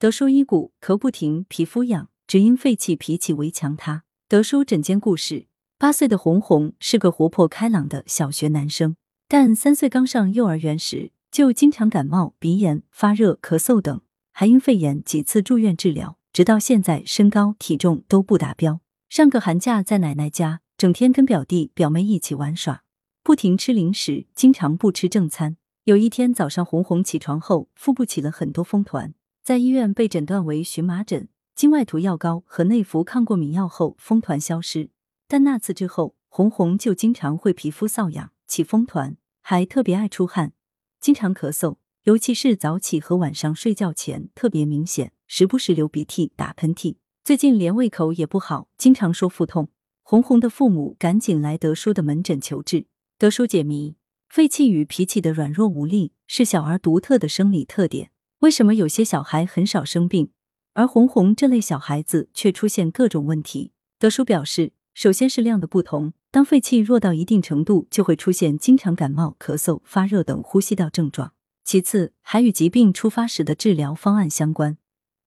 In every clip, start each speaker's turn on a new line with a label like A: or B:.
A: 德叔医骨咳不停，皮肤痒，只因肺气脾气为强。他德叔诊间故事：八岁的红红是个活泼开朗的小学男生，但三岁刚上幼儿园时就经常感冒、鼻炎、发热、咳嗽等，还因肺炎几次住院治疗，直到现在身高体重都不达标。上个寒假在奶奶家，整天跟表弟表妹一起玩耍，不停吃零食，经常不吃正餐。有一天早上，红红起床后腹部起了很多风团。在医院被诊断为荨麻疹，经外涂药膏和内服抗过敏药后，风团消失。但那次之后，红红就经常会皮肤瘙痒、起风团，还特别爱出汗，经常咳嗽，尤其是早起和晚上睡觉前特别明显，时不时流鼻涕、打喷嚏。最近连胃口也不好，经常说腹痛。红红的父母赶紧来德叔的门诊求治。德叔解谜：肺气与脾气的软弱无力是小儿独特的生理特点。为什么有些小孩很少生病，而红红这类小孩子却出现各种问题？德叔表示，首先是量的不同，当肺气弱到一定程度，就会出现经常感冒、咳嗽、发热等呼吸道症状。其次，还与疾病出发时的治疗方案相关，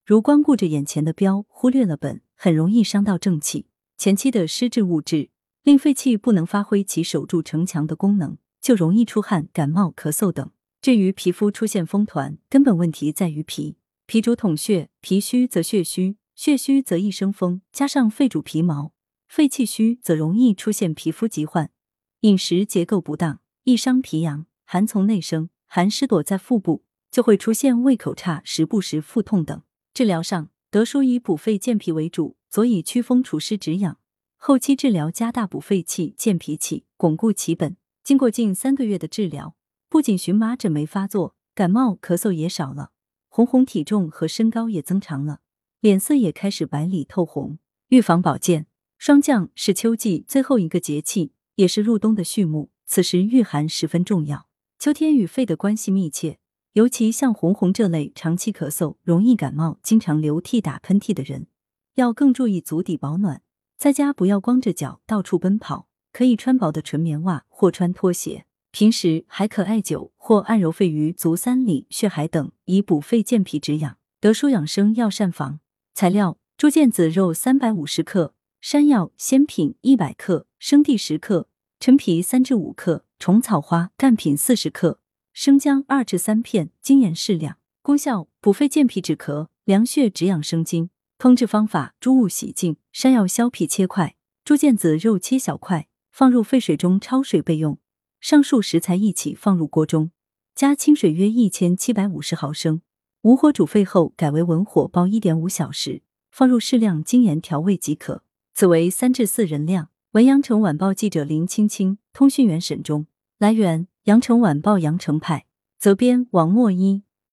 A: 如光顾着眼前的标，忽略了本，很容易伤到正气。前期的湿质物质令肺气不能发挥其守住城墙的功能，就容易出汗、感冒、咳嗽等。至于皮肤出现风团，根本问题在于脾。脾主统血，脾虚则血虚，血虚则易生风。加上肺主皮毛，肺气虚则容易出现皮肤疾患。饮食结构不当，易伤脾阳。寒从内生，寒湿躲在腹部，就会出现胃口差、时不时腹痛等。治疗上，德叔以补肺健脾为主，佐以祛风除湿止痒。后期治疗加大补肺气、健脾气，巩固其本。经过近三个月的治疗。不仅荨麻疹没发作，感冒咳嗽也少了，红红体重和身高也增长了，脸色也开始白里透红。预防保健，霜降是秋季最后一个节气，也是入冬的序幕，此时御寒十分重要。秋天与肺的关系密切，尤其像红红这类长期咳嗽、容易感冒、经常流涕打喷嚏的人，要更注意足底保暖，在家不要光着脚到处奔跑，可以穿薄的纯棉袜或穿拖鞋。平时还可艾灸或按揉肺俞、足三里、血海等，以补肺健脾止痒。德舒养生药膳房材料：猪腱子肉三百五十克，山药、鲜品一百克，生地十克，陈皮三至五克，虫草花干品四十克，生姜二至三片，精盐适量。功效：补肺健脾止咳，凉血止痒生津。烹制方法：猪物洗净，山药削皮切块，猪腱子肉切小块，放入沸水中焯水备用。上述食材一起放入锅中，加清水约一千七百五十毫升，无火煮沸后改为文火煲一点五小时，放入适量精盐调味即可。此为三至四人量。文阳城晚报记者林青青，通讯员沈忠。来源：阳城晚报阳城派，责编王墨一。